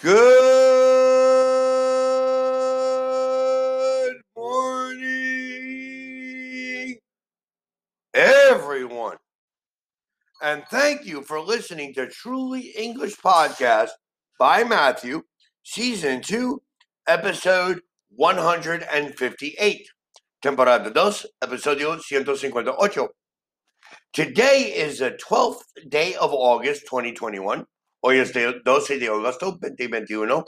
Good morning, everyone. And thank you for listening to Truly English Podcast by Matthew, Season 2, Episode 158. Temporada 2, Episodio 158. Today is the 12th day of August 2021. Hoy es de 12 de agosto 2021.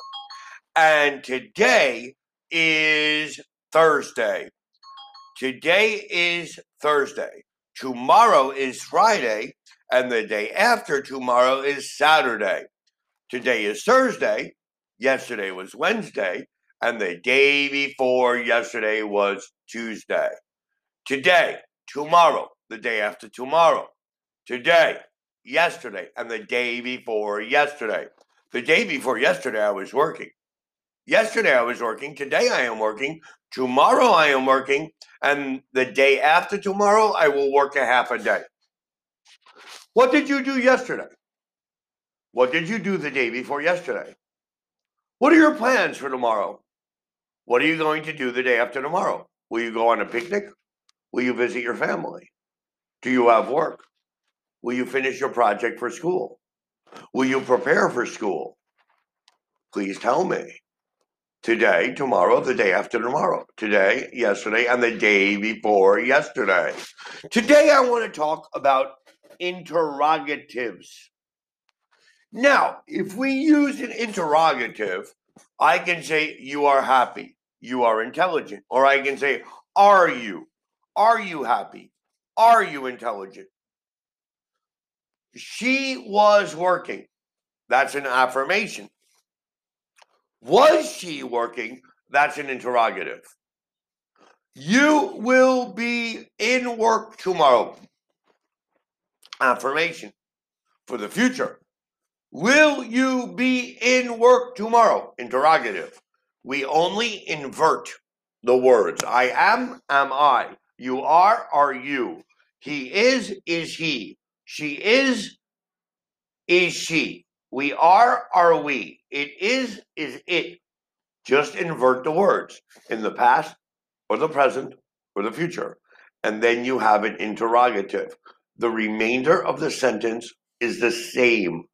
And today is Thursday. Today is Thursday. Tomorrow is Friday. And the day after tomorrow is Saturday. Today is Thursday. Yesterday was Wednesday. And the day before yesterday was Tuesday. Today, tomorrow, the day after tomorrow. Today, yesterday, and the day before yesterday. The day before yesterday, I was working. Yesterday, I was working. Today, I am working. Tomorrow, I am working. And the day after tomorrow, I will work a half a day. What did you do yesterday? What did you do the day before yesterday? What are your plans for tomorrow? What are you going to do the day after tomorrow? Will you go on a picnic? Will you visit your family? Do you have work? Will you finish your project for school? Will you prepare for school? Please tell me. Today, tomorrow, the day after tomorrow. Today, yesterday, and the day before yesterday. Today, I want to talk about interrogatives. Now, if we use an interrogative, I can say, You are happy, you are intelligent. Or I can say, Are you? Are you happy? Are you intelligent? She was working. That's an affirmation. Was she working? That's an interrogative. You will be in work tomorrow. Affirmation for the future. Will you be in work tomorrow? Interrogative. We only invert the words. I am, am I. You are, are you. He is, is he. She is, is she. We are, are we. It is, is it. Just invert the words in the past or the present or the future. And then you have an interrogative. The remainder of the sentence is the same.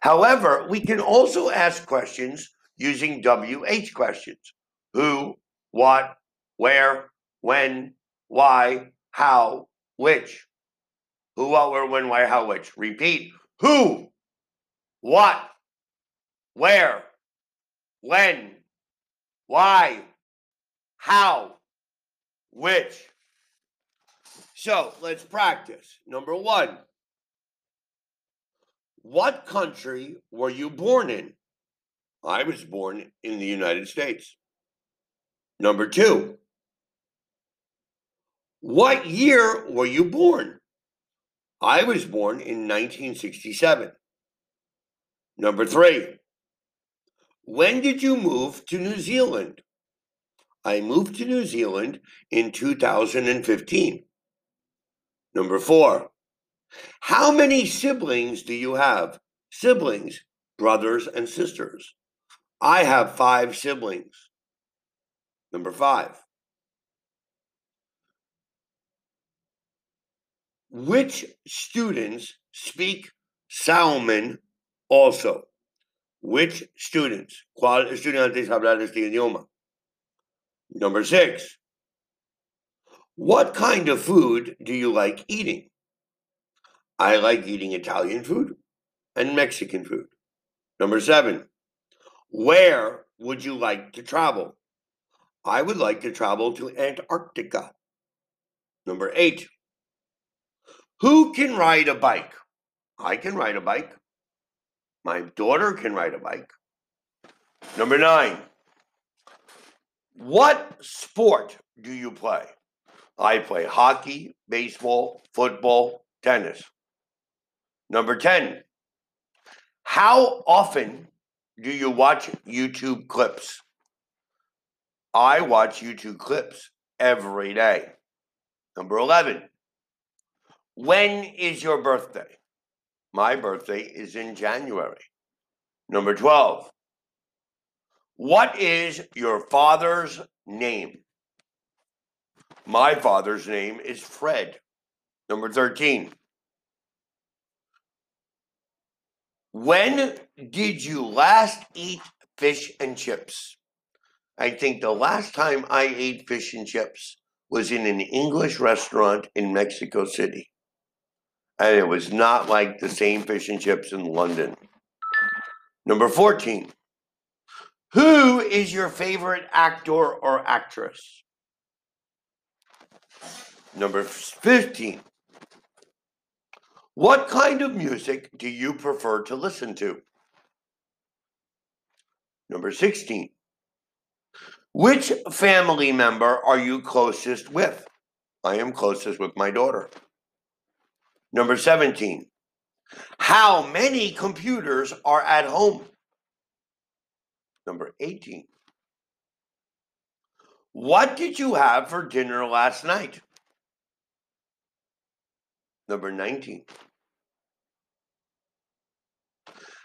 However, we can also ask questions using WH questions who, what, where, when, why, how, which. Who, what, where, when, why, how, which. Repeat. Who, what, where, when, why, how, which. So let's practice. Number one. What country were you born in? I was born in the United States. Number two. What year were you born? I was born in 1967. Number three. When did you move to New Zealand? I moved to New Zealand in 2015. Number four. How many siblings do you have? Siblings, brothers and sisters. I have five siblings. Number five. Which students speak Salmon also? Which students? ¿Cuál estudiantes hablan este idioma? Number six. What kind of food do you like eating? I like eating Italian food and Mexican food. Number seven. Where would you like to travel? I would like to travel to Antarctica. Number eight. Who can ride a bike? I can ride a bike. My daughter can ride a bike. Number nine. What sport do you play? I play hockey, baseball, football, tennis. Number 10. How often do you watch YouTube clips? I watch YouTube clips every day. Number 11. When is your birthday? My birthday is in January. Number 12. What is your father's name? My father's name is Fred. Number 13. When did you last eat fish and chips? I think the last time I ate fish and chips was in an English restaurant in Mexico City. And it was not like the same fish and chips in London. Number 14. Who is your favorite actor or actress? Number 15. What kind of music do you prefer to listen to? Number 16. Which family member are you closest with? I am closest with my daughter. Number 17. How many computers are at home? Number 18. What did you have for dinner last night? Number 19.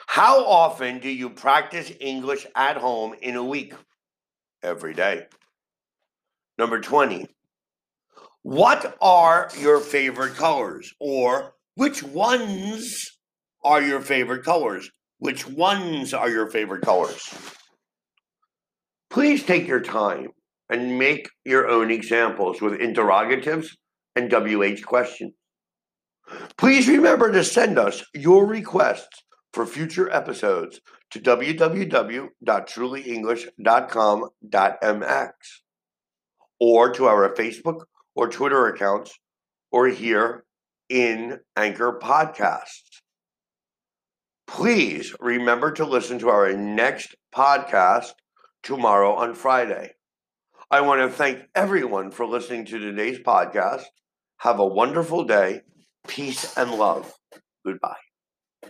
How often do you practice English at home in a week? Every day. Number 20. What are your favorite colors? Or which ones are your favorite colors? Which ones are your favorite colors? Please take your time and make your own examples with interrogatives and WH questions. Please remember to send us your requests for future episodes to www.trulyenglish.com.mx or to our Facebook or Twitter accounts or here in Anchor Podcasts. Please remember to listen to our next podcast tomorrow on Friday. I want to thank everyone for listening to today's podcast. Have a wonderful day. Peace and love. Goodbye.